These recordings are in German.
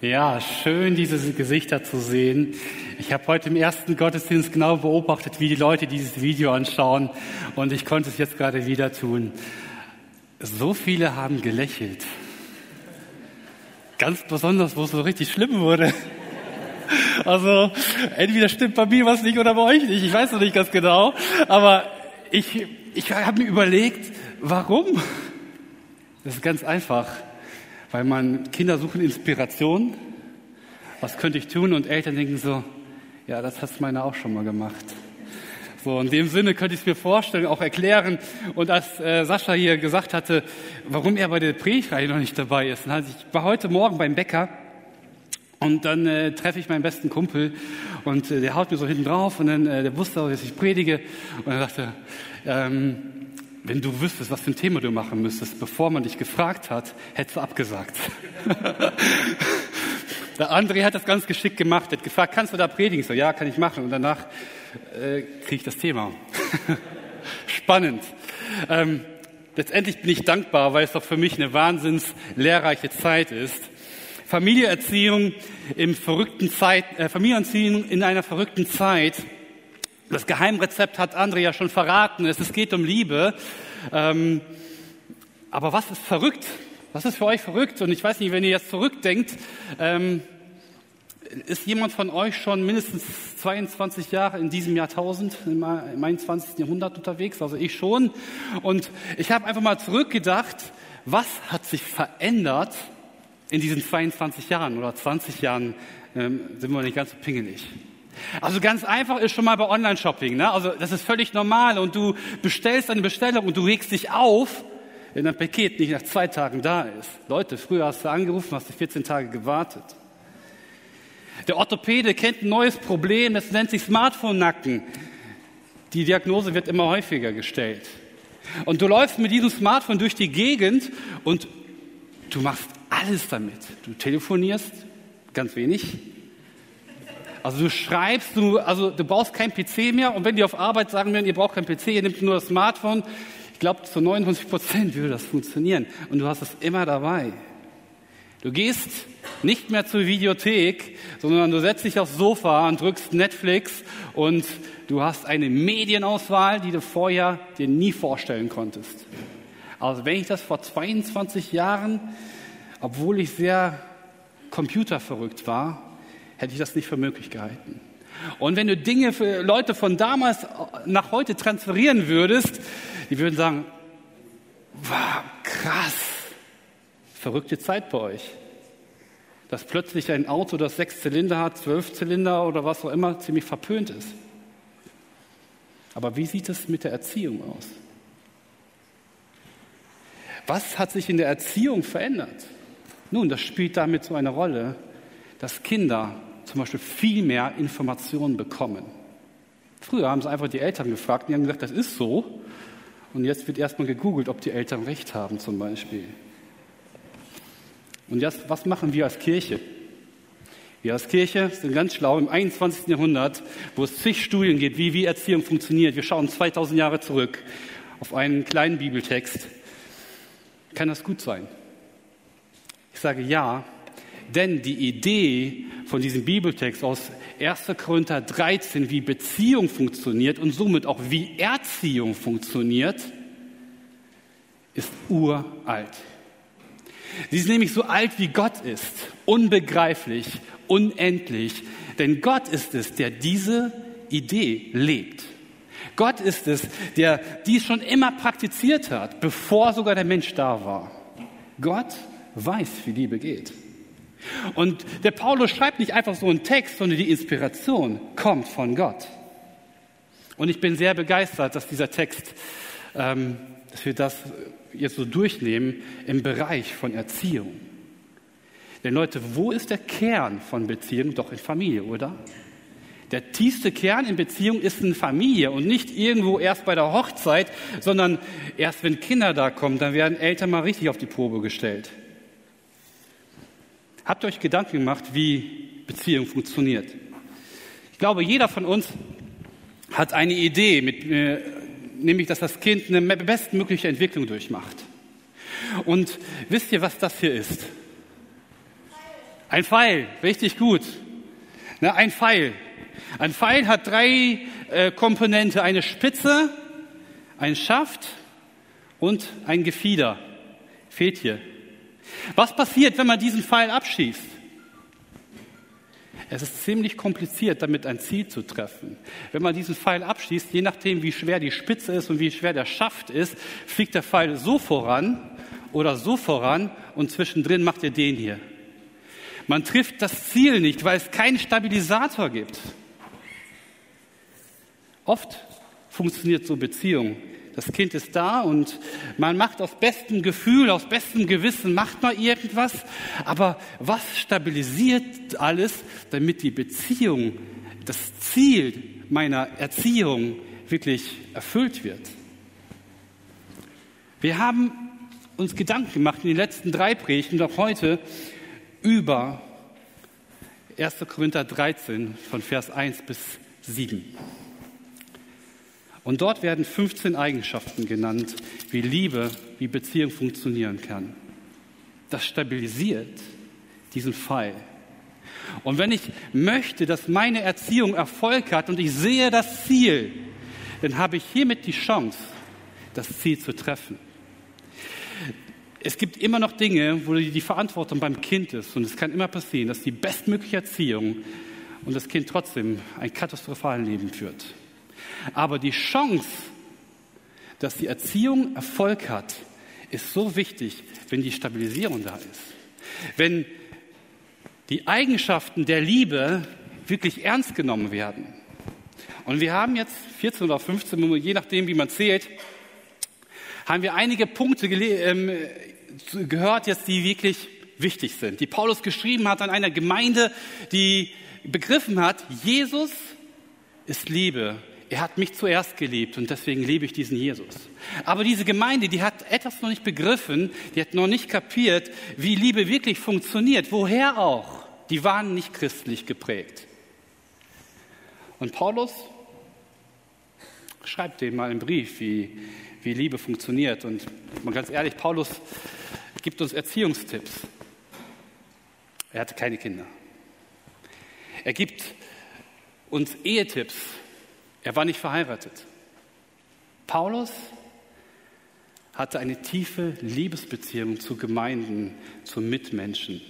Ja, schön, diese Gesichter zu sehen. Ich habe heute im ersten Gottesdienst genau beobachtet, wie die Leute dieses Video anschauen und ich konnte es jetzt gerade wieder tun. So viele haben gelächelt. Ganz besonders, wo es so richtig schlimm wurde. Also, entweder stimmt bei mir was nicht oder bei euch nicht. Ich weiß noch nicht ganz genau. Aber ich, ich habe mir überlegt, warum? Das ist ganz einfach weil man Kinder suchen Inspiration. Was könnte ich tun? Und Eltern denken so, ja, das hat meine auch schon mal gemacht. So, in dem Sinne könnte ich es mir vorstellen, auch erklären. Und als äh, Sascha hier gesagt hatte, warum er bei der Predigreihe noch nicht dabei ist, hatte ich war heute Morgen beim Bäcker und dann äh, treffe ich meinen besten Kumpel und äh, der haut mir so hinten drauf und dann äh, der wusste auch, dass ich predige und er sagte, ähm, wenn du wüsstest, was für ein Thema du machen müsstest, bevor man dich gefragt hat, hättest du abgesagt. Der André hat das ganz geschickt gemacht, hat gefragt, kannst du da predigen? So, ja, kann ich machen. Und danach äh, kriege ich das Thema. Spannend. Ähm, letztendlich bin ich dankbar, weil es doch für mich eine wahnsinns lehrreiche Zeit ist. Familienerziehung im verrückten Zeit, äh, Familienerziehung in einer verrückten Zeit das Geheimrezept hat André ja schon verraten. Es geht um Liebe. Ähm, aber was ist verrückt? Was ist für euch verrückt? Und ich weiß nicht, wenn ihr jetzt zurückdenkt, ähm, ist jemand von euch schon mindestens 22 Jahre in diesem Jahrtausend, im 21. Jahrhundert unterwegs? Also ich schon. Und ich habe einfach mal zurückgedacht, was hat sich verändert in diesen 22 Jahren oder 20 Jahren? Ähm, sind wir nicht ganz so pingelig. Also ganz einfach ist schon mal bei Online-Shopping. Ne? Also das ist völlig normal und du bestellst eine Bestellung und du regst dich auf, wenn ein Paket nicht nach zwei Tagen da ist. Leute, früher hast du angerufen, hast du 14 Tage gewartet. Der Orthopäde kennt ein neues Problem, das nennt sich Smartphone-Nacken. Die Diagnose wird immer häufiger gestellt. Und du läufst mit diesem Smartphone durch die Gegend und du machst alles damit. Du telefonierst, ganz wenig, also du schreibst, du, also du brauchst kein PC mehr und wenn die auf Arbeit sagen werden, ihr braucht kein PC, ihr nehmt nur das Smartphone, ich glaube zu 99 Prozent würde das funktionieren und du hast es immer dabei. Du gehst nicht mehr zur Videothek, sondern du setzt dich aufs Sofa und drückst Netflix und du hast eine Medienauswahl, die du vorher dir nie vorstellen konntest. Also wenn ich das vor 22 Jahren, obwohl ich sehr computerverrückt war, hätte ich das nicht für möglich gehalten. Und wenn du Dinge für Leute von damals nach heute transferieren würdest, die würden sagen, wow, krass, verrückte Zeit bei euch. Dass plötzlich ein Auto, das sechs Zylinder hat, zwölf Zylinder oder was auch immer, ziemlich verpönt ist. Aber wie sieht es mit der Erziehung aus? Was hat sich in der Erziehung verändert? Nun, das spielt damit so eine Rolle, dass Kinder zum Beispiel viel mehr Informationen bekommen. Früher haben sie einfach die Eltern gefragt und die haben gesagt, das ist so. Und jetzt wird erstmal gegoogelt, ob die Eltern recht haben zum Beispiel. Und jetzt, was machen wir als Kirche? Wir als Kirche sind ganz schlau im 21. Jahrhundert, wo es zig Studien gibt, wie, wie Erziehung funktioniert. Wir schauen 2000 Jahre zurück auf einen kleinen Bibeltext. Kann das gut sein? Ich sage ja, denn die Idee von diesem Bibeltext aus 1. Korinther 13, wie Beziehung funktioniert und somit auch wie Erziehung funktioniert, ist uralt. Sie ist nämlich so alt, wie Gott ist, unbegreiflich, unendlich, denn Gott ist es, der diese Idee lebt. Gott ist es, der dies schon immer praktiziert hat, bevor sogar der Mensch da war. Gott weiß, wie Liebe geht. Und der Paulus schreibt nicht einfach so einen Text, sondern die Inspiration kommt von Gott. Und ich bin sehr begeistert, dass dieser Text, ähm, dass wir das jetzt so durchnehmen im Bereich von Erziehung. Denn Leute, wo ist der Kern von Beziehung? Doch in Familie, oder? Der tiefste Kern in Beziehung ist eine Familie und nicht irgendwo erst bei der Hochzeit, sondern erst wenn Kinder da kommen, dann werden Eltern mal richtig auf die Probe gestellt. Habt ihr euch Gedanken gemacht, wie Beziehung funktioniert? Ich glaube, jeder von uns hat eine Idee, mit, äh, nämlich, dass das Kind eine bestmögliche Entwicklung durchmacht. Und wisst ihr, was das hier ist? Ein Pfeil, richtig gut. Na, ein Pfeil. Ein Pfeil hat drei äh, Komponente, eine Spitze, ein Schaft und ein Gefieder. Fehlt hier. Was passiert, wenn man diesen Pfeil abschießt? Es ist ziemlich kompliziert, damit ein Ziel zu treffen. Wenn man diesen Pfeil abschießt, je nachdem, wie schwer die Spitze ist und wie schwer der Schaft ist, fliegt der Pfeil so voran oder so voran und zwischendrin macht ihr den hier. Man trifft das Ziel nicht, weil es keinen Stabilisator gibt. Oft funktioniert so Beziehung. Das Kind ist da und man macht aus bestem Gefühl, aus bestem Gewissen, macht man irgendwas. Aber was stabilisiert alles, damit die Beziehung, das Ziel meiner Erziehung wirklich erfüllt wird? Wir haben uns Gedanken gemacht in den letzten drei Predigten, auch heute, über 1. Korinther 13 von Vers 1 bis 7. Und dort werden 15 Eigenschaften genannt, wie Liebe, wie Beziehung funktionieren kann. Das stabilisiert diesen Pfeil. Und wenn ich möchte, dass meine Erziehung Erfolg hat und ich sehe das Ziel, dann habe ich hiermit die Chance, das Ziel zu treffen. Es gibt immer noch Dinge, wo die Verantwortung beim Kind ist. Und es kann immer passieren, dass die bestmögliche Erziehung und das Kind trotzdem ein katastrophales Leben führt. Aber die Chance, dass die Erziehung Erfolg hat, ist so wichtig, wenn die Stabilisierung da ist. Wenn die Eigenschaften der Liebe wirklich ernst genommen werden. Und wir haben jetzt 14 oder 15, je nachdem, wie man zählt, haben wir einige Punkte ähm, gehört jetzt, die wirklich wichtig sind, die Paulus geschrieben hat an einer Gemeinde, die begriffen hat, Jesus ist Liebe er hat mich zuerst geliebt und deswegen liebe ich diesen Jesus. Aber diese Gemeinde, die hat etwas noch nicht begriffen, die hat noch nicht kapiert, wie Liebe wirklich funktioniert. Woher auch? Die waren nicht christlich geprägt. Und Paulus schreibt dem mal einen Brief, wie, wie Liebe funktioniert. Und mal ganz ehrlich, Paulus gibt uns Erziehungstipps. Er hatte keine Kinder. Er gibt uns Ehetipps. Er war nicht verheiratet. Paulus hatte eine tiefe Liebesbeziehung zu Gemeinden, zu Mitmenschen.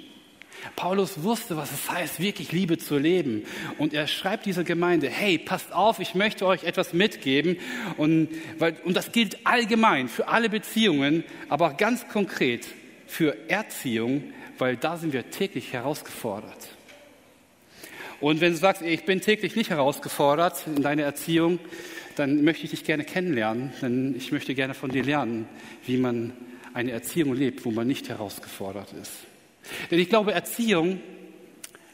Paulus wusste, was es heißt, wirklich Liebe zu leben. Und er schreibt dieser Gemeinde, hey, passt auf, ich möchte euch etwas mitgeben. Und, weil, und das gilt allgemein für alle Beziehungen, aber ganz konkret für Erziehung, weil da sind wir täglich herausgefordert. Und wenn du sagst, ich bin täglich nicht herausgefordert in deiner Erziehung, dann möchte ich dich gerne kennenlernen, denn ich möchte gerne von dir lernen, wie man eine Erziehung lebt, wo man nicht herausgefordert ist. Denn ich glaube, Erziehung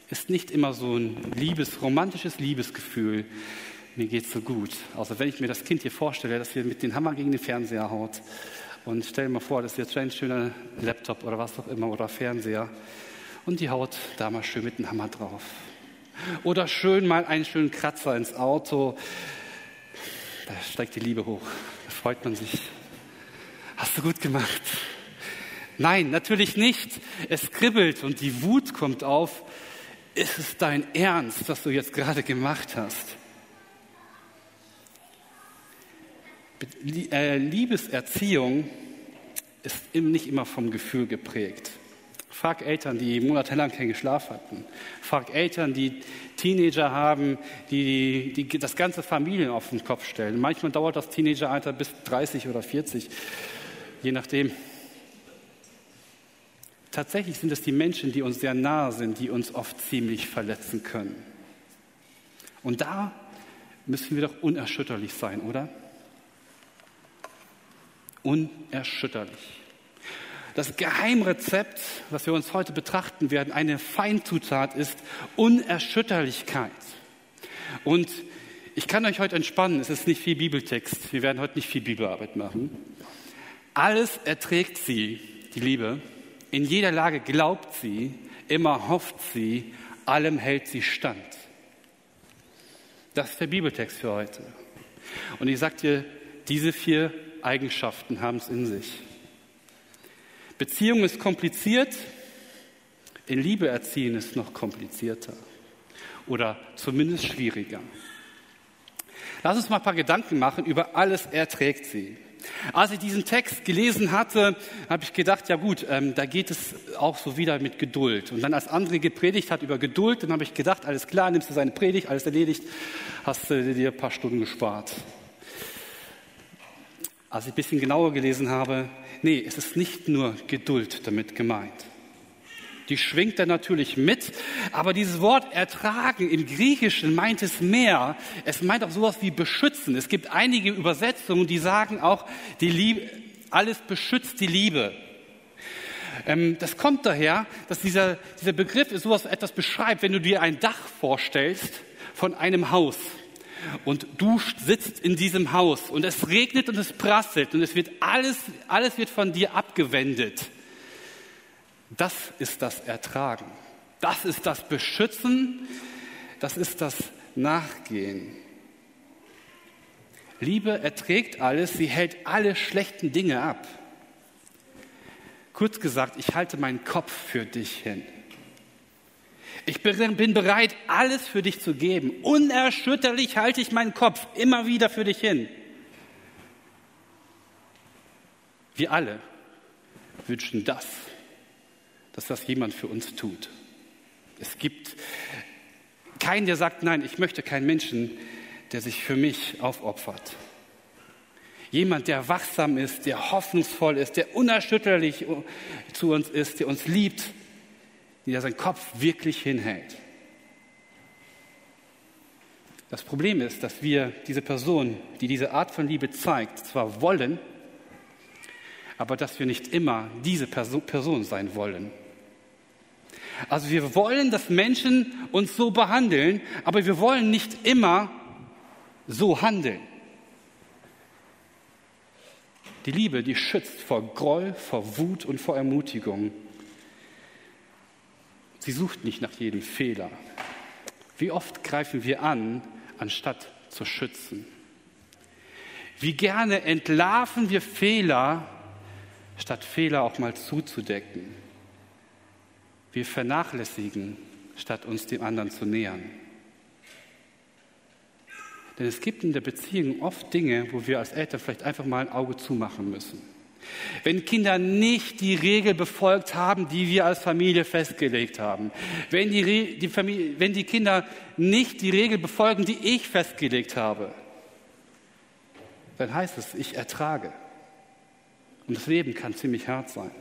ist nicht immer so ein liebes, romantisches Liebesgefühl. Mir geht's so gut. Also wenn ich mir das Kind hier vorstelle, dass hier mit dem Hammer gegen den Fernseher haut und stell dir mal vor, das ist jetzt ein schöner Laptop oder was auch immer oder Fernseher und die haut da mal schön mit dem Hammer drauf. Oder schön mal einen schönen Kratzer ins Auto. Da steigt die Liebe hoch. Da freut man sich. Hast du gut gemacht. Nein, natürlich nicht. Es kribbelt und die Wut kommt auf. Ist es dein Ernst, was du jetzt gerade gemacht hast? Äh, Liebeserziehung ist nicht immer vom Gefühl geprägt. Frag Eltern, die monatelang keinen Geschlaf hatten. Frag Eltern, die Teenager haben, die, die das ganze Familien auf den Kopf stellen. Manchmal dauert das Teenageralter bis 30 oder 40, je nachdem. Tatsächlich sind es die Menschen, die uns sehr nahe sind, die uns oft ziemlich verletzen können. Und da müssen wir doch unerschütterlich sein, oder? Unerschütterlich. Das Geheimrezept, was wir uns heute betrachten werden, eine Feinzutat ist Unerschütterlichkeit. Und ich kann euch heute entspannen, es ist nicht viel Bibeltext, wir werden heute nicht viel Bibelarbeit machen. Alles erträgt sie, die Liebe, in jeder Lage glaubt sie, immer hofft sie, allem hält sie stand. Das ist der Bibeltext für heute. Und ich sage dir, diese vier Eigenschaften haben es in sich. Beziehung ist kompliziert, In Liebe erziehen ist noch komplizierter oder zumindest schwieriger. Lass uns mal ein paar Gedanken machen über alles erträgt sie. Als ich diesen Text gelesen hatte, habe ich gedacht, ja gut, ähm, da geht es auch so wieder mit Geduld. Und dann als André gepredigt hat über Geduld, dann habe ich gedacht, alles klar, nimmst du seine Predigt, alles erledigt, hast du dir ein paar Stunden gespart. Als ich ein bisschen genauer gelesen habe, nee, es ist nicht nur Geduld damit gemeint. Die schwingt er natürlich mit, aber dieses Wort ertragen im Griechischen meint es mehr. Es meint auch sowas wie beschützen. Es gibt einige Übersetzungen, die sagen auch, die Liebe, alles beschützt die Liebe. Ähm, das kommt daher, dass dieser, dieser Begriff sowas etwas beschreibt, wenn du dir ein Dach vorstellst von einem Haus und du sitzt in diesem Haus und es regnet und es prasselt und es wird alles, alles wird von dir abgewendet. Das ist das Ertragen. Das ist das Beschützen. Das ist das Nachgehen. Liebe erträgt alles, sie hält alle schlechten Dinge ab. Kurz gesagt, ich halte meinen Kopf für dich hin. Ich bin bereit, alles für dich zu geben. Unerschütterlich halte ich meinen Kopf immer wieder für dich hin. Wir alle wünschen das dass das jemand für uns tut. Es gibt keinen, der sagt, nein, ich möchte keinen Menschen, der sich für mich aufopfert. Jemand, der wachsam ist, der hoffnungsvoll ist, der unerschütterlich zu uns ist, der uns liebt, der seinen Kopf wirklich hinhält. Das Problem ist, dass wir diese Person, die diese Art von Liebe zeigt, zwar wollen, aber dass wir nicht immer diese Person sein wollen. Also wir wollen, dass Menschen uns so behandeln, aber wir wollen nicht immer so handeln. Die Liebe, die schützt vor Groll, vor Wut und vor Ermutigung. Sie sucht nicht nach jedem Fehler. Wie oft greifen wir an, anstatt zu schützen? Wie gerne entlarven wir Fehler, statt Fehler auch mal zuzudecken? Wir vernachlässigen, statt uns dem anderen zu nähern. Denn es gibt in der Beziehung oft Dinge, wo wir als Eltern vielleicht einfach mal ein Auge zumachen müssen. Wenn Kinder nicht die Regel befolgt haben, die wir als Familie festgelegt haben, wenn die, die Familie, wenn die Kinder nicht die Regel befolgen, die ich festgelegt habe, dann heißt es, ich ertrage. Und das Leben kann ziemlich hart sein.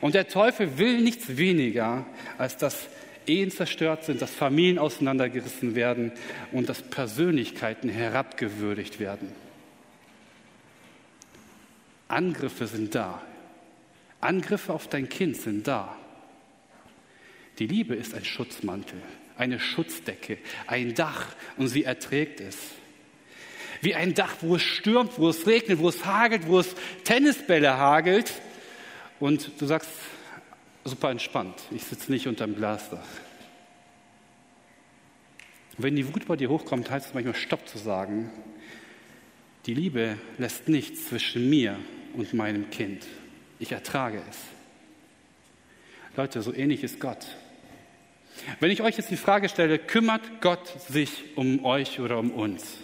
Und der Teufel will nichts weniger, als dass Ehen zerstört sind, dass Familien auseinandergerissen werden und dass Persönlichkeiten herabgewürdigt werden. Angriffe sind da. Angriffe auf dein Kind sind da. Die Liebe ist ein Schutzmantel, eine Schutzdecke, ein Dach und sie erträgt es. Wie ein Dach, wo es stürmt, wo es regnet, wo es hagelt, wo es Tennisbälle hagelt, und du sagst, super entspannt, ich sitze nicht unter dem Glasdach. wenn die Wut bei dir hochkommt, heißt es manchmal Stopp zu sagen. Die Liebe lässt nichts zwischen mir und meinem Kind. Ich ertrage es. Leute, so ähnlich ist Gott. Wenn ich euch jetzt die Frage stelle, kümmert Gott sich um euch oder um uns?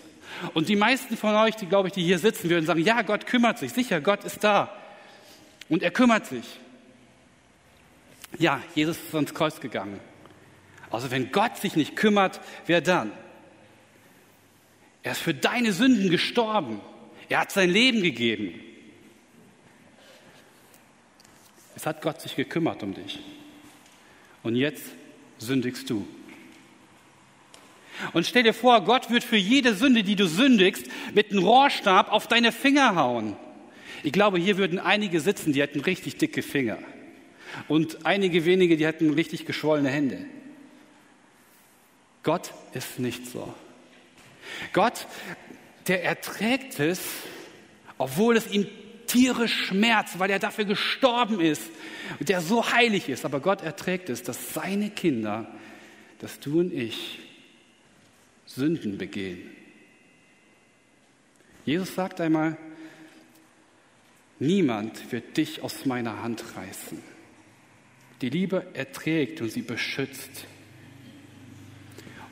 Und die meisten von euch, die glaube ich, die hier sitzen, würden sagen, ja, Gott kümmert sich. Sicher, Gott ist da. Und er kümmert sich. Ja, Jesus ist ans Kreuz gegangen. Also wenn Gott sich nicht kümmert, wer dann? Er ist für deine Sünden gestorben. Er hat sein Leben gegeben. Es hat Gott sich gekümmert um dich. Und jetzt sündigst du. Und stell dir vor, Gott wird für jede Sünde, die du sündigst, mit einem Rohrstab auf deine Finger hauen. Ich glaube, hier würden einige sitzen, die hätten richtig dicke Finger. Und einige wenige, die hätten richtig geschwollene Hände. Gott ist nicht so. Gott, der erträgt es, obwohl es ihm tierisch schmerzt, weil er dafür gestorben ist, der so heilig ist. Aber Gott erträgt es, dass seine Kinder, dass du und ich Sünden begehen. Jesus sagt einmal, Niemand wird dich aus meiner Hand reißen. Die Liebe erträgt und sie beschützt.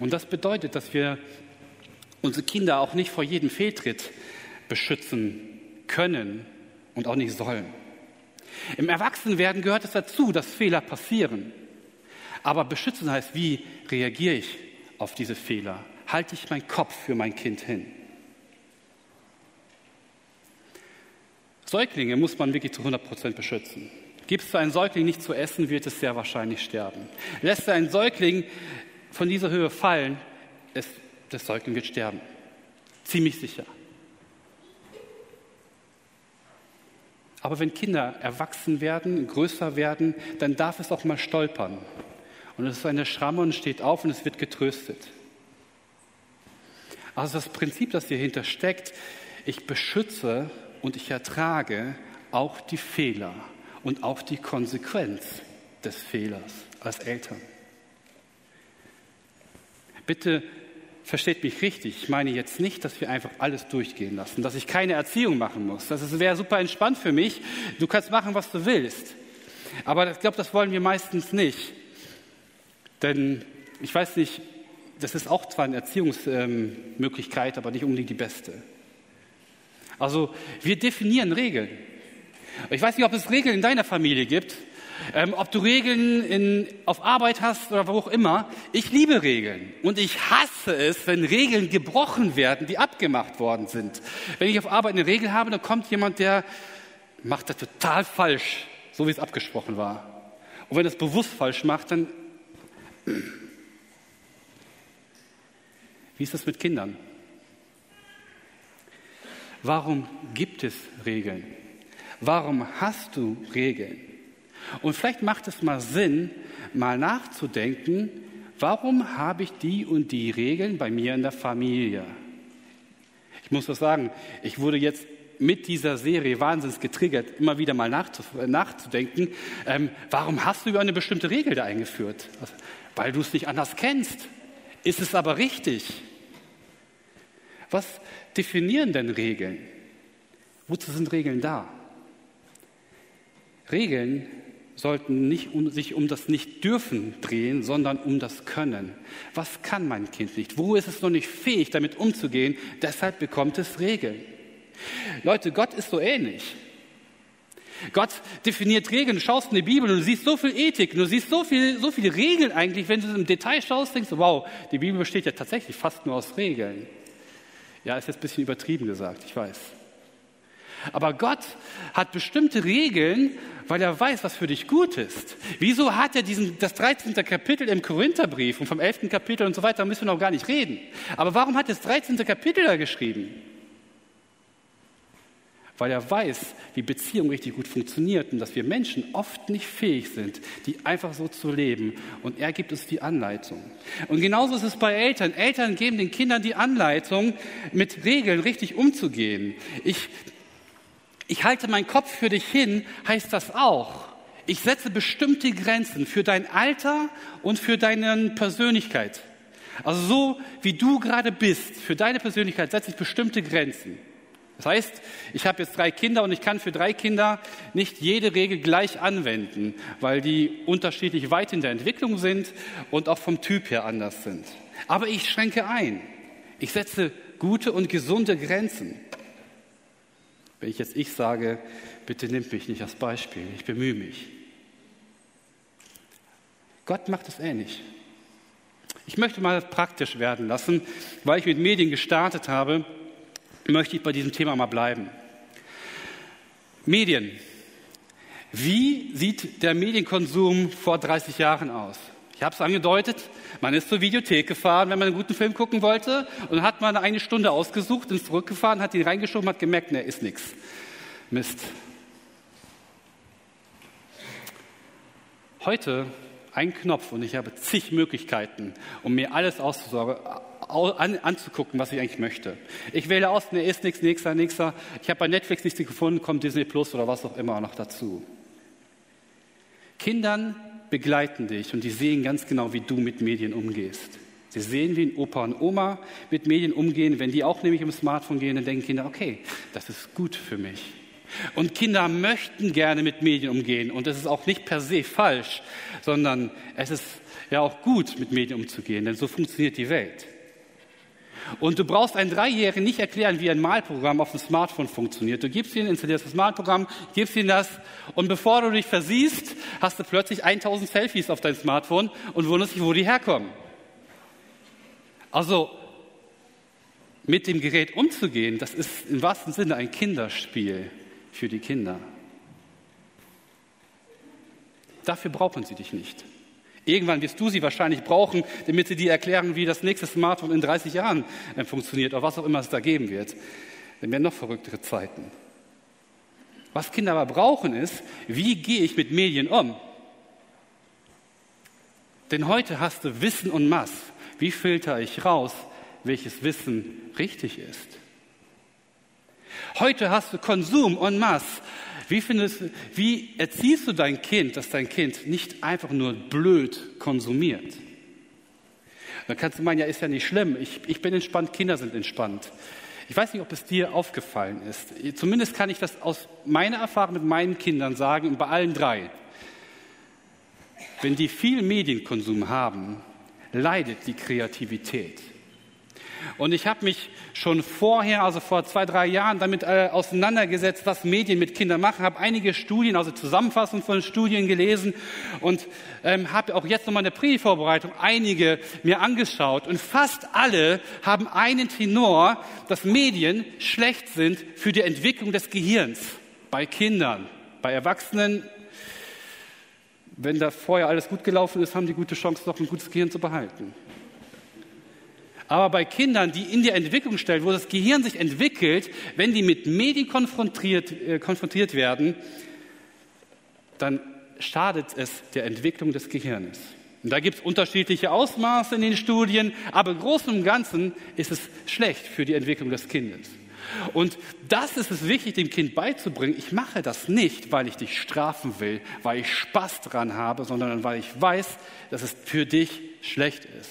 Und das bedeutet, dass wir unsere Kinder auch nicht vor jedem Fehltritt beschützen können und auch nicht sollen. Im Erwachsenwerden gehört es dazu, dass Fehler passieren. Aber beschützen heißt, wie reagiere ich auf diese Fehler? Halte ich meinen Kopf für mein Kind hin? Säuglinge muss man wirklich zu 100 Prozent beschützen. Gibst du einen Säugling nicht zu essen, wird es sehr wahrscheinlich sterben. Lässt du einen Säugling von dieser Höhe fallen, es, das Säugling wird sterben. Ziemlich sicher. Aber wenn Kinder erwachsen werden, größer werden, dann darf es auch mal stolpern. Und es ist eine Schramme und steht auf und es wird getröstet. Also das Prinzip, das hierhinter steckt, ich beschütze und ich ertrage auch die Fehler und auch die Konsequenz des Fehlers als Eltern. Bitte versteht mich richtig. Ich meine jetzt nicht, dass wir einfach alles durchgehen lassen, dass ich keine Erziehung machen muss. Das wäre super entspannt für mich. Du kannst machen, was du willst. Aber ich glaube, das wollen wir meistens nicht. Denn ich weiß nicht, das ist auch zwar eine Erziehungsmöglichkeit, aber nicht unbedingt die beste. Also wir definieren Regeln. Ich weiß nicht, ob es Regeln in deiner Familie gibt, ähm, ob du Regeln in, auf Arbeit hast oder wo auch immer. Ich liebe Regeln und ich hasse es, wenn Regeln gebrochen werden, die abgemacht worden sind. Wenn ich auf Arbeit eine Regel habe, dann kommt jemand, der macht das total falsch, so wie es abgesprochen war. Und wenn es bewusst falsch macht, dann... Wie ist das mit Kindern? Warum gibt es Regeln? Warum hast du Regeln? Und vielleicht macht es mal Sinn, mal nachzudenken, warum habe ich die und die Regeln bei mir in der Familie? Ich muss das sagen, ich wurde jetzt mit dieser Serie wahnsinnig getriggert, immer wieder mal nachzudenken, ähm, warum hast du eine bestimmte Regel da eingeführt? Also, weil du es nicht anders kennst. Ist es aber richtig? Was definieren denn Regeln? Wozu sind Regeln da? Regeln sollten nicht um, sich um das Nicht-Dürfen drehen, sondern um das Können. Was kann mein Kind nicht? Wo ist es noch nicht fähig, damit umzugehen? Deshalb bekommt es Regeln. Leute, Gott ist so ähnlich. Gott definiert Regeln. Du schaust in die Bibel und du siehst so viel Ethik, du siehst so, viel, so viele Regeln eigentlich. Wenn du im Detail schaust, denkst du, wow, die Bibel besteht ja tatsächlich fast nur aus Regeln. Ja, ist jetzt ein bisschen übertrieben gesagt, ich weiß. Aber Gott hat bestimmte Regeln, weil er weiß, was für dich gut ist. Wieso hat er diesen, das 13. Kapitel im Korintherbrief und vom 11. Kapitel und so weiter, da müssen wir noch gar nicht reden. Aber warum hat er das 13. Kapitel da geschrieben? Weil er weiß, wie Beziehung richtig gut funktioniert und dass wir Menschen oft nicht fähig sind, die einfach so zu leben. Und er gibt uns die Anleitung. Und genauso ist es bei Eltern. Eltern geben den Kindern die Anleitung, mit Regeln richtig umzugehen. Ich ich halte meinen Kopf für dich hin, heißt das auch. Ich setze bestimmte Grenzen für dein Alter und für deine Persönlichkeit. Also so wie du gerade bist, für deine Persönlichkeit setze ich bestimmte Grenzen. Das heißt, ich habe jetzt drei Kinder und ich kann für drei Kinder nicht jede Regel gleich anwenden, weil die unterschiedlich weit in der Entwicklung sind und auch vom Typ her anders sind. Aber ich schränke ein. Ich setze gute und gesunde Grenzen. Wenn ich jetzt ich sage, bitte nimmt mich nicht als Beispiel, ich bemühe mich. Gott macht es ähnlich. Ich möchte mal praktisch werden lassen, weil ich mit Medien gestartet habe, möchte ich bei diesem Thema mal bleiben. Medien. Wie sieht der Medienkonsum vor 30 Jahren aus? Ich habe es angedeutet, man ist zur Videothek gefahren, wenn man einen guten Film gucken wollte, und hat man eine Stunde ausgesucht, ist zurückgefahren, hat ihn reingeschoben, hat gemerkt, ne, ist nichts. Mist. Heute ein Knopf und ich habe zig Möglichkeiten, um mir alles an, anzugucken, was ich eigentlich möchte. Ich wähle aus, ne, ist nichts, nächster, nächster. Ich habe bei Netflix nichts gefunden, kommt Disney Plus oder was auch immer noch dazu. Kindern begleiten dich und die sehen ganz genau, wie du mit Medien umgehst. Sie sehen, wie ein Opa und Oma mit Medien umgehen. Wenn die auch nämlich im Smartphone gehen, dann denken Kinder, okay, das ist gut für mich. Und Kinder möchten gerne mit Medien umgehen. Und das ist auch nicht per se falsch, sondern es ist ja auch gut, mit Medien umzugehen, denn so funktioniert die Welt. Und du brauchst einen Dreijährigen nicht erklären, wie ein Malprogramm auf dem Smartphone funktioniert. Du gibst ihm, installierst das Malprogramm, gibst ihm das und bevor du dich versiehst, hast du plötzlich 1000 Selfies auf dein Smartphone und wunderst dich, wo die herkommen. Also mit dem Gerät umzugehen, das ist im wahrsten Sinne ein Kinderspiel für die Kinder. Dafür brauchen sie dich nicht. Irgendwann wirst du sie wahrscheinlich brauchen, damit sie dir erklären, wie das nächste Smartphone in 30 Jahren äh, funktioniert oder was auch immer es da geben wird. Dann werden noch verrücktere Zeiten. Was Kinder aber brauchen ist, wie gehe ich mit Medien um? Denn heute hast du Wissen und Mass. Wie filter ich raus, welches Wissen richtig ist? Heute hast du Konsum und Mass. Wie, findest, wie erziehst du dein Kind, dass dein Kind nicht einfach nur blöd konsumiert? Dann kannst du meinen, ja, ist ja nicht schlimm. Ich, ich bin entspannt, Kinder sind entspannt. Ich weiß nicht, ob es dir aufgefallen ist. Zumindest kann ich das aus meiner Erfahrung mit meinen Kindern sagen und bei allen drei. Wenn die viel Medienkonsum haben, leidet die Kreativität. Und ich habe mich schon vorher, also vor zwei, drei Jahren, damit äh, auseinandergesetzt, was Medien mit Kindern machen, habe einige Studien, also Zusammenfassungen von Studien gelesen und ähm, habe auch jetzt nochmal eine Pre-Vorbereitung einige mir angeschaut. Und fast alle haben einen Tenor, dass Medien schlecht sind für die Entwicklung des Gehirns bei Kindern. Bei Erwachsenen, wenn da vorher alles gut gelaufen ist, haben die gute Chance, noch ein gutes Gehirn zu behalten. Aber bei Kindern, die in der Entwicklung stellen, wo das Gehirn sich entwickelt, wenn die mit Medien konfrontiert, äh, konfrontiert werden, dann schadet es der Entwicklung des Gehirnes. Und da gibt es unterschiedliche Ausmaße in den Studien, aber im Großen und Ganzen ist es schlecht für die Entwicklung des Kindes. Und das ist es wichtig, dem Kind beizubringen. Ich mache das nicht, weil ich dich strafen will, weil ich Spaß dran habe, sondern weil ich weiß, dass es für dich schlecht ist.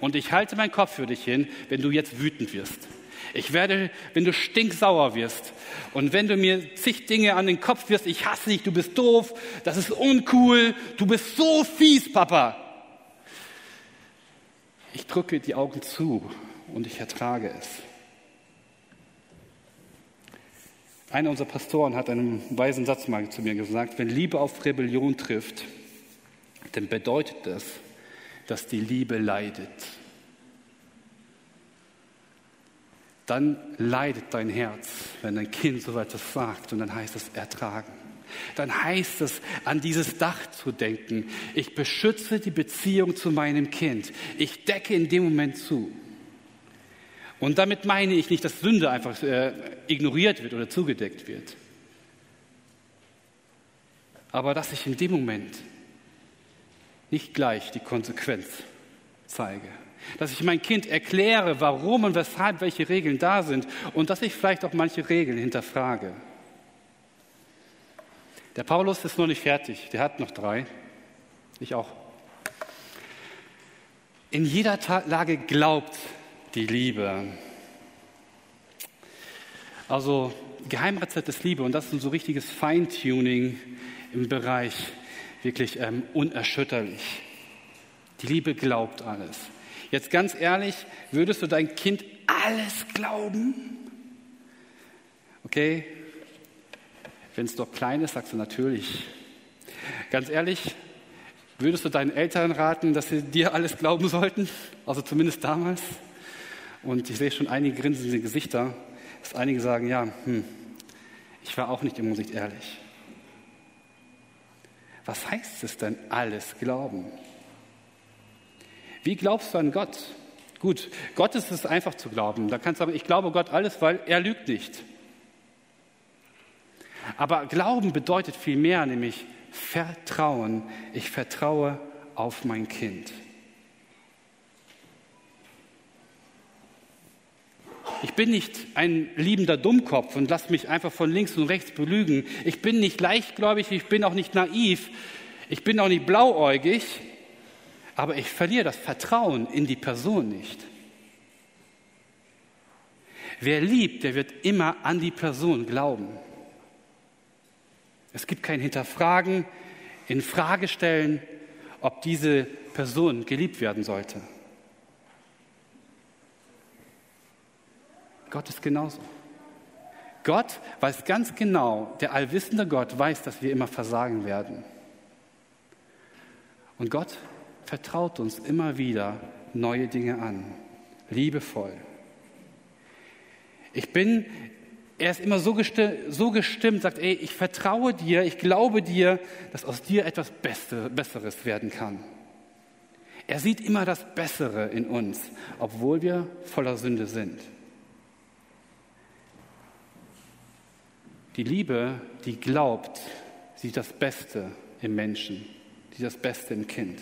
Und ich halte meinen Kopf für dich hin, wenn du jetzt wütend wirst. Ich werde, wenn du stinksauer wirst und wenn du mir zig Dinge an den Kopf wirst, ich hasse dich, du bist doof, das ist uncool, du bist so fies, Papa. Ich drücke die Augen zu und ich ertrage es. Einer unserer Pastoren hat einen weisen Satz mal zu mir gesagt, wenn Liebe auf Rebellion trifft, dann bedeutet das, dass die Liebe leidet. Dann leidet dein Herz, wenn dein Kind so etwas sagt und dann heißt es ertragen. Dann heißt es, an dieses Dach zu denken. Ich beschütze die Beziehung zu meinem Kind. Ich decke in dem Moment zu. Und damit meine ich nicht, dass Sünde einfach äh, ignoriert wird oder zugedeckt wird. Aber dass ich in dem Moment nicht gleich die Konsequenz zeige. Dass ich mein Kind erkläre, warum und weshalb welche Regeln da sind und dass ich vielleicht auch manche Regeln hinterfrage. Der Paulus ist noch nicht fertig, der hat noch drei. Ich auch. In jeder Lage glaubt die Liebe. Also Geheimrezept ist Liebe und das ist ein so richtiges Feintuning im Bereich wirklich ähm, unerschütterlich. Die Liebe glaubt alles. Jetzt ganz ehrlich, würdest du dein Kind alles glauben? Okay, wenn es doch klein ist, sagst du natürlich. Ganz ehrlich, würdest du deinen Eltern raten, dass sie dir alles glauben sollten? Also zumindest damals. Und ich sehe schon einige grinsende Gesichter, dass einige sagen, ja, hm, ich war auch nicht immer nicht ehrlich. Was heißt es denn alles glauben? Wie glaubst du an Gott? Gut, Gott ist es einfach zu glauben. Da kannst du sagen, ich glaube Gott alles, weil er lügt nicht. Aber Glauben bedeutet viel mehr, nämlich Vertrauen. Ich vertraue auf mein Kind. Ich bin nicht ein liebender Dummkopf und lass mich einfach von links und rechts belügen. Ich bin nicht leichtgläubig, ich bin auch nicht naiv, ich bin auch nicht blauäugig, aber ich verliere das Vertrauen in die Person nicht. Wer liebt, der wird immer an die Person glauben. Es gibt kein Hinterfragen, in Frage stellen, ob diese Person geliebt werden sollte. Gott ist genauso. Gott weiß ganz genau, der allwissende Gott weiß, dass wir immer versagen werden. Und Gott vertraut uns immer wieder neue Dinge an, liebevoll. Ich bin, er ist immer so gestimmt, so gestimmt, sagt, ey, ich vertraue dir, ich glaube dir, dass aus dir etwas Besseres werden kann. Er sieht immer das Bessere in uns, obwohl wir voller Sünde sind. Die Liebe, die glaubt, sieht das Beste im Menschen, sieht das Beste im Kind.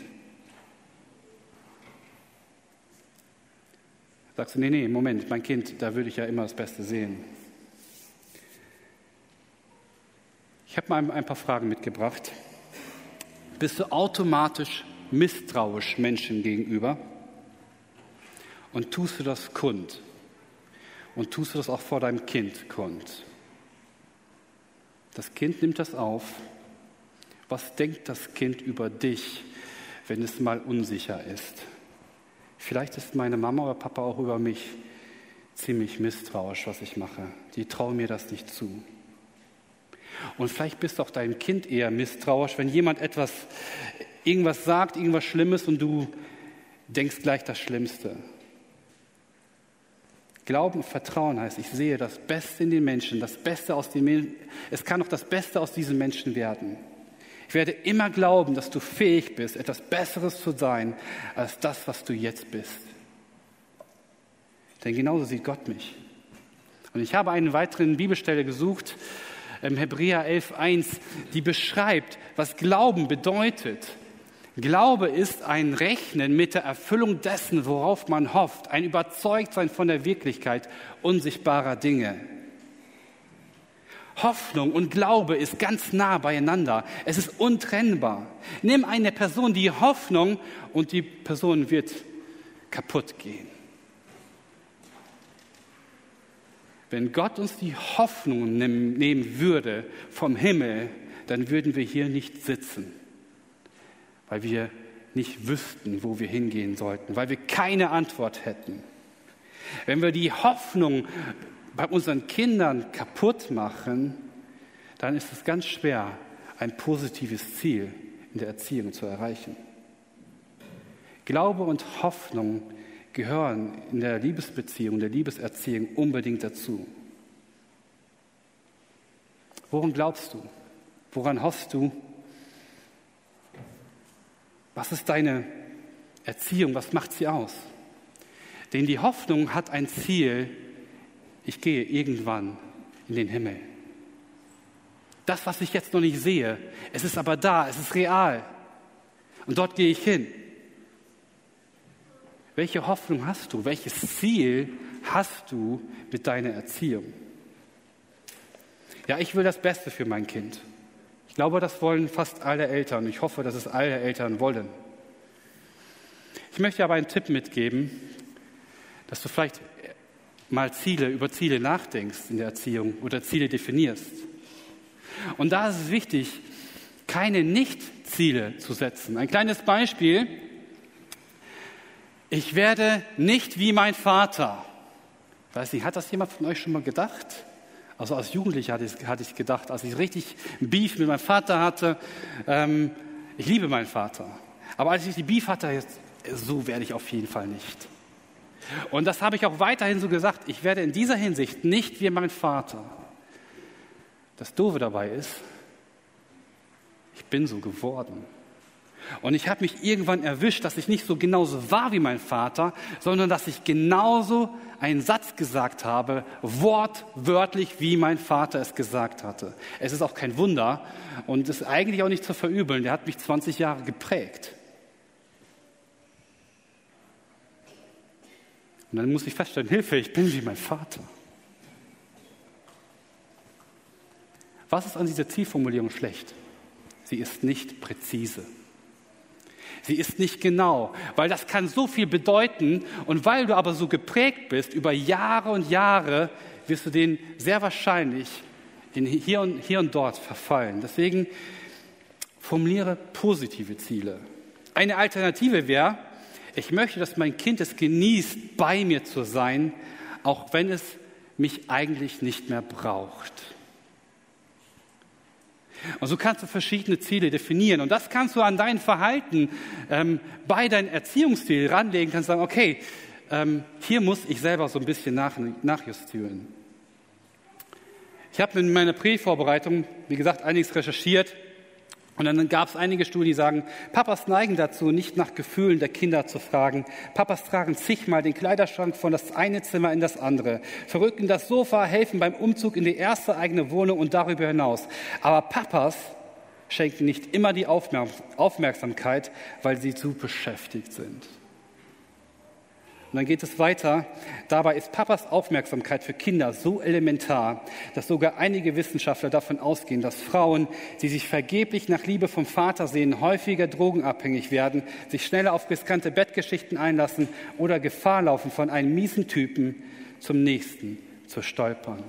Sagst du, nee, nee, Moment, mein Kind, da würde ich ja immer das Beste sehen. Ich habe mal ein paar Fragen mitgebracht. Bist du automatisch misstrauisch Menschen gegenüber? Und tust du das kund? Und tust du das auch vor deinem Kind kund? Das Kind nimmt das auf. Was denkt das Kind über dich, wenn es mal unsicher ist? Vielleicht ist meine Mama oder Papa auch über mich ziemlich misstrauisch, was ich mache. Die trauen mir das nicht zu. Und vielleicht bist auch dein Kind eher misstrauisch, wenn jemand etwas, irgendwas sagt, irgendwas Schlimmes und du denkst gleich das Schlimmste. Glauben und Vertrauen heißt, ich sehe das Beste in den Menschen, das Beste aus Menschen. Es kann auch das Beste aus diesen Menschen werden. Ich werde immer glauben, dass du fähig bist, etwas Besseres zu sein, als das, was du jetzt bist. Denn genauso sieht Gott mich. Und ich habe eine weitere Bibelstelle gesucht, im Hebräer 11.1, die beschreibt, was Glauben bedeutet. Glaube ist ein Rechnen mit der Erfüllung dessen, worauf man hofft, ein Überzeugtsein von der Wirklichkeit unsichtbarer Dinge. Hoffnung und Glaube ist ganz nah beieinander. Es ist untrennbar. Nimm eine Person die Hoffnung und die Person wird kaputt gehen. Wenn Gott uns die Hoffnung nehmen würde vom Himmel, dann würden wir hier nicht sitzen weil wir nicht wüssten, wo wir hingehen sollten, weil wir keine Antwort hätten. Wenn wir die Hoffnung bei unseren Kindern kaputt machen, dann ist es ganz schwer, ein positives Ziel in der Erziehung zu erreichen. Glaube und Hoffnung gehören in der Liebesbeziehung, der Liebeserziehung unbedingt dazu. Woran glaubst du? Woran hoffst du? Was ist deine Erziehung? Was macht sie aus? Denn die Hoffnung hat ein Ziel. Ich gehe irgendwann in den Himmel. Das, was ich jetzt noch nicht sehe, es ist aber da, es ist real. Und dort gehe ich hin. Welche Hoffnung hast du? Welches Ziel hast du mit deiner Erziehung? Ja, ich will das Beste für mein Kind. Ich glaube, das wollen fast alle Eltern. Ich hoffe, dass es alle Eltern wollen. Ich möchte aber einen Tipp mitgeben, dass du vielleicht mal Ziele, über Ziele nachdenkst in der Erziehung oder Ziele definierst. Und da ist es wichtig, keine Nicht-Ziele zu setzen. Ein kleines Beispiel. Ich werde nicht wie mein Vater. Weiß nicht, hat das jemand von euch schon mal gedacht? Also als Jugendlicher hatte ich, hatte ich gedacht, als ich richtig Beef mit meinem Vater hatte, ähm, ich liebe meinen Vater. Aber als ich die Beef hatte, jetzt, so werde ich auf jeden Fall nicht. Und das habe ich auch weiterhin so gesagt. Ich werde in dieser Hinsicht nicht wie mein Vater. Das Doofe dabei ist, ich bin so geworden. Und ich habe mich irgendwann erwischt, dass ich nicht so genauso war wie mein Vater, sondern dass ich genauso einen Satz gesagt habe, wortwörtlich, wie mein Vater es gesagt hatte. Es ist auch kein Wunder und ist eigentlich auch nicht zu verübeln. Der hat mich 20 Jahre geprägt. Und dann muss ich feststellen, Hilfe, ich bin wie mein Vater. Was ist an dieser Zielformulierung schlecht? Sie ist nicht präzise. Sie ist nicht genau, weil das kann so viel bedeuten und weil du aber so geprägt bist über Jahre und Jahre, wirst du den sehr wahrscheinlich in hier und, hier und dort verfallen. Deswegen formuliere positive Ziele. Eine Alternative wäre, ich möchte, dass mein Kind es genießt, bei mir zu sein, auch wenn es mich eigentlich nicht mehr braucht. Und so kannst du verschiedene Ziele definieren. Und das kannst du an dein Verhalten ähm, bei deinem Erziehungsstil ranlegen. Kannst sagen, okay, ähm, hier muss ich selber so ein bisschen nach, nachjustieren. Ich habe in meiner Prävorbereitung, wie gesagt, einiges recherchiert. Und dann gab es einige Studien, die sagen, Papas neigen dazu, nicht nach Gefühlen der Kinder zu fragen. Papas tragen zigmal den Kleiderschrank von das eine Zimmer in das andere, verrücken das Sofa, helfen beim Umzug in die erste eigene Wohnung und darüber hinaus. Aber Papas schenken nicht immer die Aufmerksamkeit, weil sie zu beschäftigt sind. Und dann geht es weiter. Dabei ist Papas Aufmerksamkeit für Kinder so elementar, dass sogar einige Wissenschaftler davon ausgehen, dass Frauen, die sich vergeblich nach Liebe vom Vater sehen, häufiger drogenabhängig werden, sich schneller auf riskante Bettgeschichten einlassen oder Gefahr laufen, von einem miesen Typen zum nächsten zu stolpern.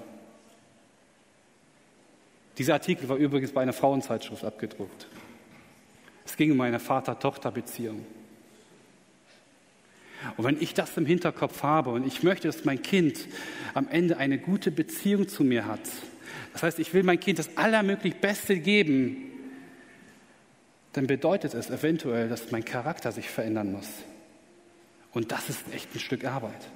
Dieser Artikel war übrigens bei einer Frauenzeitschrift abgedruckt. Es ging um eine Vater-Tochter-Beziehung. Und wenn ich das im Hinterkopf habe und ich möchte, dass mein Kind am Ende eine gute Beziehung zu mir hat, das heißt, ich will mein Kind das allermöglich Beste geben, dann bedeutet es eventuell, dass mein Charakter sich verändern muss. Und das ist echt ein Stück Arbeit.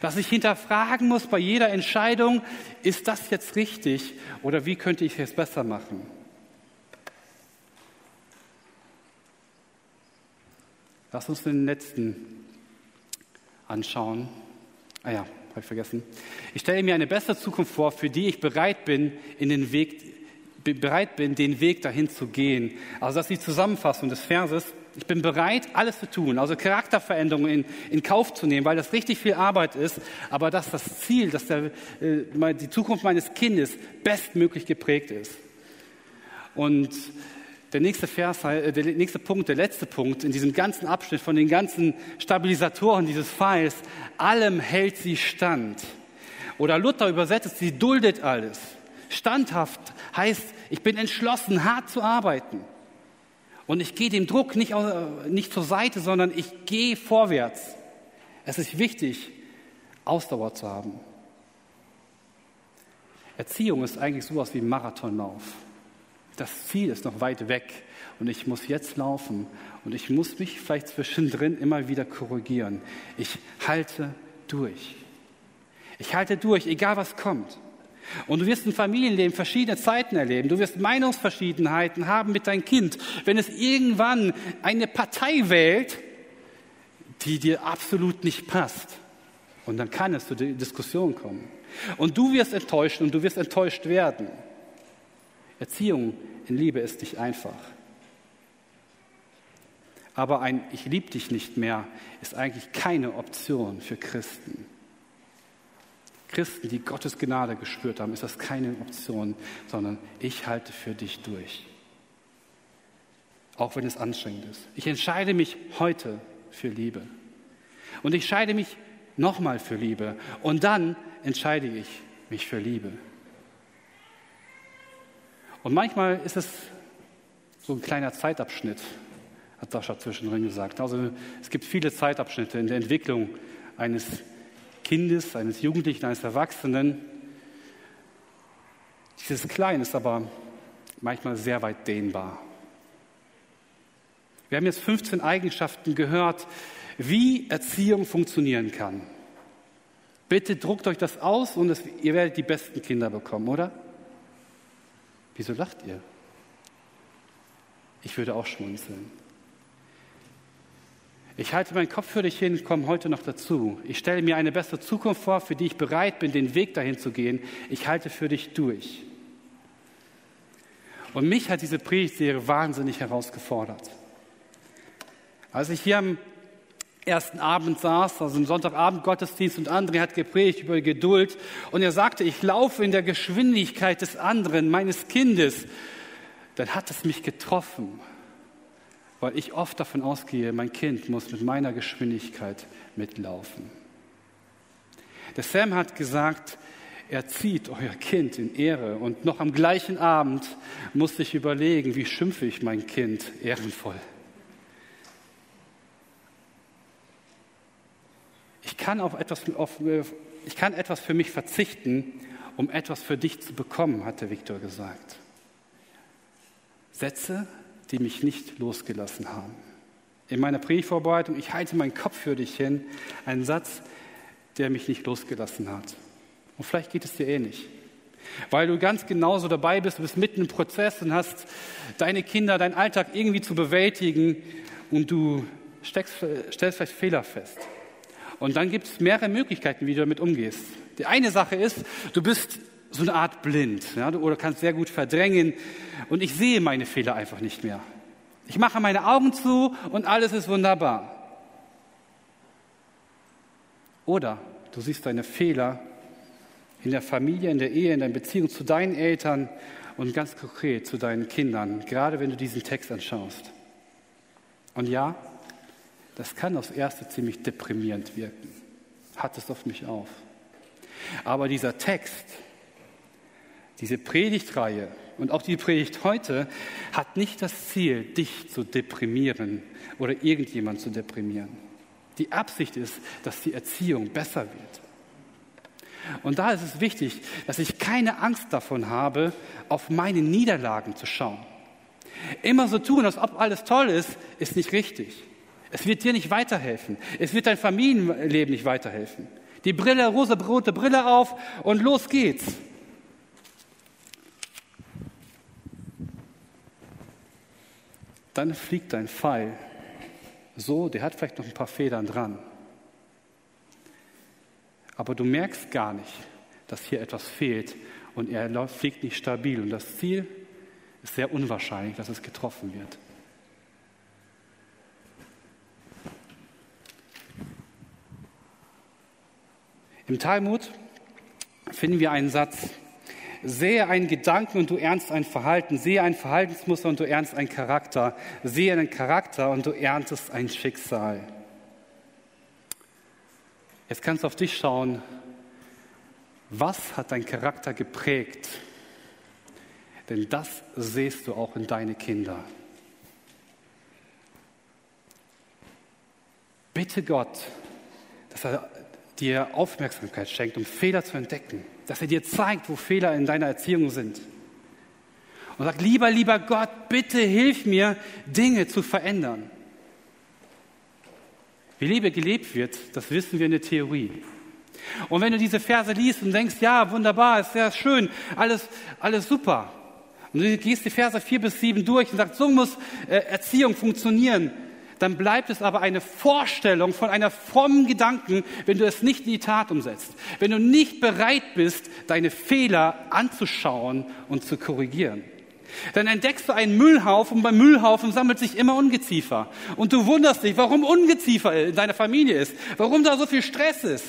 Dass ich hinterfragen muss bei jeder Entscheidung, ist das jetzt richtig oder wie könnte ich es besser machen? Lass uns den letzten anschauen. Ah ja, habe ich vergessen. Ich stelle mir eine bessere Zukunft vor, für die ich bereit bin, in den Weg, bereit bin, den Weg dahin zu gehen. Also das ist die Zusammenfassung des Verses. Ich bin bereit, alles zu tun, also Charakterveränderungen in, in Kauf zu nehmen, weil das richtig viel Arbeit ist, aber dass das Ziel, dass der, äh, die Zukunft meines Kindes bestmöglich geprägt ist. Und der nächste Vers, äh, der nächste Punkt, der letzte Punkt in diesem ganzen Abschnitt von den ganzen Stabilisatoren dieses Pfeils, allem hält sie stand. Oder Luther übersetzt, sie duldet alles. Standhaft heißt, ich bin entschlossen, hart zu arbeiten. Und ich gehe dem Druck nicht, nicht zur Seite, sondern ich gehe vorwärts. Es ist wichtig, Ausdauer zu haben. Erziehung ist eigentlich sowas wie Marathonlauf das Ziel ist noch weit weg und ich muss jetzt laufen und ich muss mich vielleicht zwischendrin immer wieder korrigieren. Ich halte durch. Ich halte durch, egal was kommt. Und du wirst ein Familienleben verschiedene Zeiten erleben. Du wirst Meinungsverschiedenheiten haben mit deinem Kind. Wenn es irgendwann eine Partei wählt, die dir absolut nicht passt. Und dann kann es zu der Diskussion kommen. Und du wirst enttäuscht und du wirst enttäuscht werden. Erziehung in Liebe ist nicht einfach. Aber ein Ich liebe dich nicht mehr ist eigentlich keine Option für Christen. Christen, die Gottes Gnade gespürt haben, ist das keine Option, sondern ich halte für dich durch. Auch wenn es anstrengend ist. Ich entscheide mich heute für Liebe. Und ich entscheide mich nochmal für Liebe. Und dann entscheide ich mich für Liebe. Und manchmal ist es so ein kleiner Zeitabschnitt, hat Sascha zwischendrin gesagt. Also es gibt viele Zeitabschnitte in der Entwicklung eines Kindes, eines Jugendlichen, eines Erwachsenen. Dieses Klein ist aber manchmal sehr weit dehnbar. Wir haben jetzt 15 Eigenschaften gehört, wie Erziehung funktionieren kann. Bitte druckt euch das aus und es, ihr werdet die besten Kinder bekommen, oder? Wieso lacht ihr? Ich würde auch schmunzeln. Ich halte meinen Kopf für dich hin, komme heute noch dazu. Ich stelle mir eine bessere Zukunft vor, für die ich bereit bin, den Weg dahin zu gehen. Ich halte für dich durch. Und mich hat diese Predigtserie wahnsinnig herausgefordert. Als ich hier am ersten Abend saß, also im Sonntagabend Gottesdienst und André hat gepredigt über Geduld und er sagte, ich laufe in der Geschwindigkeit des anderen, meines Kindes, dann hat es mich getroffen, weil ich oft davon ausgehe, mein Kind muss mit meiner Geschwindigkeit mitlaufen. Der Sam hat gesagt, erzieht euer Kind in Ehre. Und noch am gleichen Abend musste ich überlegen, wie schimpfe ich mein Kind ehrenvoll. Kann auf etwas, auf, ich kann etwas für mich verzichten, um etwas für dich zu bekommen, hatte Viktor gesagt. Sätze, die mich nicht losgelassen haben. In meiner Predigtvorbereitung, ich halte meinen Kopf für dich hin, ein Satz, der mich nicht losgelassen hat. Und vielleicht geht es dir ähnlich. Weil du ganz genauso dabei bist, du bist mitten im Prozess und hast deine Kinder, deinen Alltag irgendwie zu bewältigen und du steckst, stellst vielleicht Fehler fest. Und dann gibt es mehrere Möglichkeiten, wie du damit umgehst. Die eine Sache ist, du bist so eine Art blind ja, oder kannst sehr gut verdrängen und ich sehe meine Fehler einfach nicht mehr. Ich mache meine Augen zu und alles ist wunderbar. Oder du siehst deine Fehler in der Familie, in der Ehe, in der Beziehung zu deinen Eltern und ganz konkret zu deinen Kindern, gerade wenn du diesen Text anschaust. Und ja, das kann aufs Erste ziemlich deprimierend wirken. Hat es auf mich auf. Aber dieser Text, diese Predigtreihe und auch die Predigt heute hat nicht das Ziel, dich zu deprimieren oder irgendjemand zu deprimieren. Die Absicht ist, dass die Erziehung besser wird. Und da ist es wichtig, dass ich keine Angst davon habe, auf meine Niederlagen zu schauen. Immer so tun, als ob alles toll ist, ist nicht richtig. Es wird dir nicht weiterhelfen. Es wird dein Familienleben nicht weiterhelfen. Die Brille, rosa-rote Brille auf und los geht's. Dann fliegt dein Pfeil so, der hat vielleicht noch ein paar Federn dran. Aber du merkst gar nicht, dass hier etwas fehlt und er fliegt nicht stabil. Und das Ziel ist sehr unwahrscheinlich, dass es getroffen wird. Im Talmud finden wir einen Satz, sehe einen Gedanken und du ernst ein Verhalten, sehe ein Verhaltensmuster und du ernst einen Charakter, sehe einen Charakter und du erntest ein Schicksal. Jetzt kannst du auf dich schauen, was hat dein Charakter geprägt? Denn das siehst du auch in deine Kinder. Bitte Gott, dass er dir Aufmerksamkeit schenkt, um Fehler zu entdecken, dass er dir zeigt, wo Fehler in deiner Erziehung sind. Und sagt, lieber, lieber Gott, bitte hilf mir, Dinge zu verändern. Wie Liebe gelebt wird, das wissen wir in der Theorie. Und wenn du diese Verse liest und denkst, ja, wunderbar, ist sehr schön, alles, alles super. Und du gehst die Verse vier bis sieben durch und sagst, so muss äh, Erziehung funktionieren, dann bleibt es aber eine Vorstellung von einer frommen Gedanken, wenn du es nicht in die Tat umsetzt. Wenn du nicht bereit bist, deine Fehler anzuschauen und zu korrigieren. Dann entdeckst du einen Müllhaufen und beim Müllhaufen sammelt sich immer Ungeziefer. Und du wunderst dich, warum Ungeziefer in deiner Familie ist, warum da so viel Stress ist.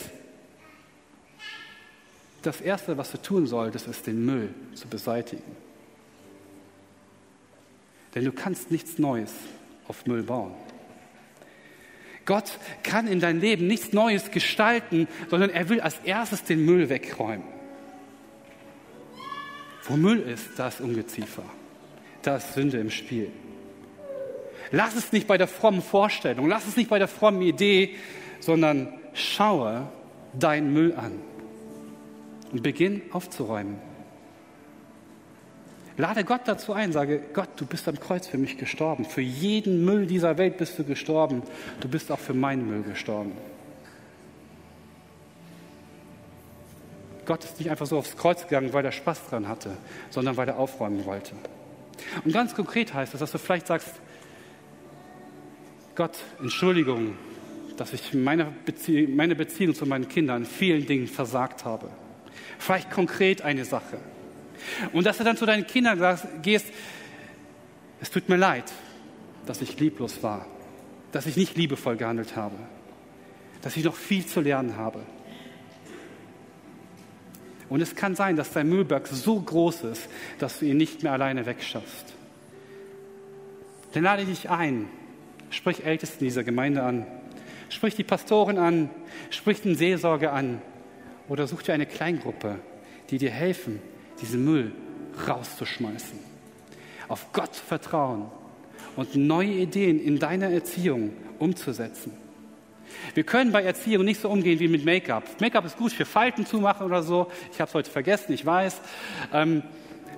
Das Erste, was du tun solltest, ist den Müll zu beseitigen. Denn du kannst nichts Neues auf Müll bauen. Gott kann in dein Leben nichts Neues gestalten, sondern er will als erstes den Müll wegräumen. Wo Müll ist, da ist Ungeziefer. Da ist Sünde im Spiel. Lass es nicht bei der frommen Vorstellung, lass es nicht bei der frommen Idee, sondern schaue deinen Müll an und beginn aufzuräumen. Lade Gott dazu ein, sage, Gott, du bist am Kreuz für mich gestorben. Für jeden Müll dieser Welt bist du gestorben. Du bist auch für meinen Müll gestorben. Gott ist nicht einfach so aufs Kreuz gegangen, weil er Spaß dran hatte, sondern weil er aufräumen wollte. Und ganz konkret heißt das, dass du vielleicht sagst, Gott, Entschuldigung, dass ich meine, Bezie meine Beziehung zu meinen Kindern in vielen Dingen versagt habe. Vielleicht konkret eine Sache. Und dass du dann zu deinen Kindern gehst, es tut mir leid, dass ich lieblos war, dass ich nicht liebevoll gehandelt habe, dass ich noch viel zu lernen habe. Und es kann sein, dass dein Müllberg so groß ist, dass du ihn nicht mehr alleine wegschaffst. Dann lade dich ein, sprich Ältesten dieser Gemeinde an, sprich die Pastoren an, sprich den Seelsorger an oder such dir eine Kleingruppe, die dir helfen, diesen Müll rauszuschmeißen. Auf Gott vertrauen und neue Ideen in deiner Erziehung umzusetzen. Wir können bei Erziehung nicht so umgehen wie mit Make-up. Make-up ist gut für Falten zu machen oder so. Ich habe es heute vergessen, ich weiß. Ähm,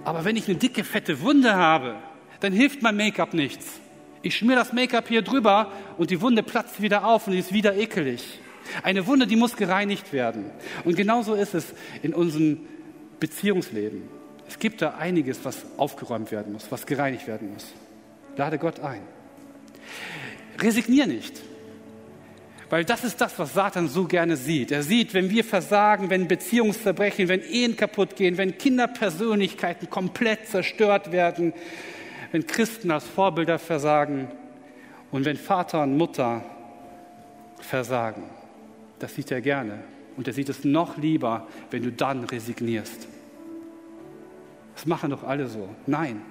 aber wenn ich eine dicke, fette Wunde habe, dann hilft mein Make-up nichts. Ich schmier das Make-up hier drüber und die Wunde platzt wieder auf und ist wieder ekelig. Eine Wunde, die muss gereinigt werden. Und genauso ist es in unserem Beziehungsleben. Es gibt da einiges, was aufgeräumt werden muss, was gereinigt werden muss. Lade Gott ein. Resignier nicht. Weil das ist das, was Satan so gerne sieht. Er sieht, wenn wir versagen, wenn Beziehungen zerbrechen, wenn Ehen kaputt gehen, wenn Kinderpersönlichkeiten komplett zerstört werden, wenn Christen als Vorbilder versagen und wenn Vater und Mutter versagen. Das sieht er gerne. Und er sieht es noch lieber, wenn du dann resignierst. Das machen doch alle so. Nein.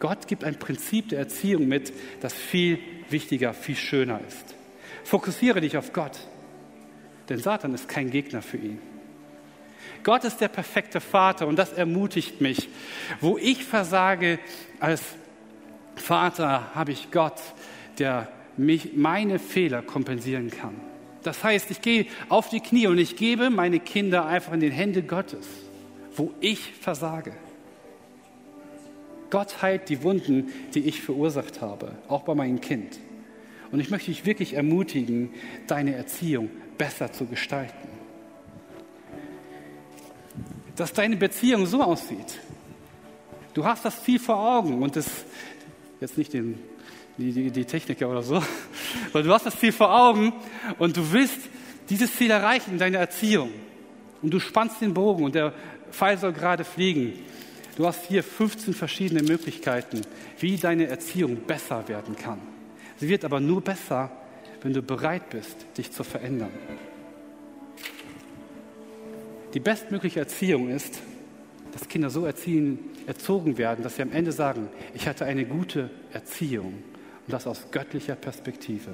Gott gibt ein Prinzip der Erziehung mit, das viel wichtiger, viel schöner ist. Fokussiere dich auf Gott, denn Satan ist kein Gegner für ihn. Gott ist der perfekte Vater und das ermutigt mich. Wo ich versage als Vater, habe ich Gott, der mich meine Fehler kompensieren kann. Das heißt, ich gehe auf die Knie und ich gebe meine Kinder einfach in die Hände Gottes, wo ich versage. Gott heilt die Wunden, die ich verursacht habe, auch bei meinem Kind. Und ich möchte dich wirklich ermutigen, deine Erziehung besser zu gestalten. Dass deine Beziehung so aussieht. Du hast das Ziel vor Augen und das, jetzt nicht den, die, die, die Techniker oder so, weil du hast das Ziel vor Augen und du willst dieses Ziel erreichen in deiner Erziehung. Und du spannst den Bogen und der Pfeil soll gerade fliegen. Du hast hier 15 verschiedene Möglichkeiten, wie deine Erziehung besser werden kann. Sie wird aber nur besser, wenn du bereit bist, dich zu verändern. Die bestmögliche Erziehung ist, dass Kinder so erziehen, erzogen werden, dass sie am Ende sagen, ich hatte eine gute Erziehung und das aus göttlicher Perspektive.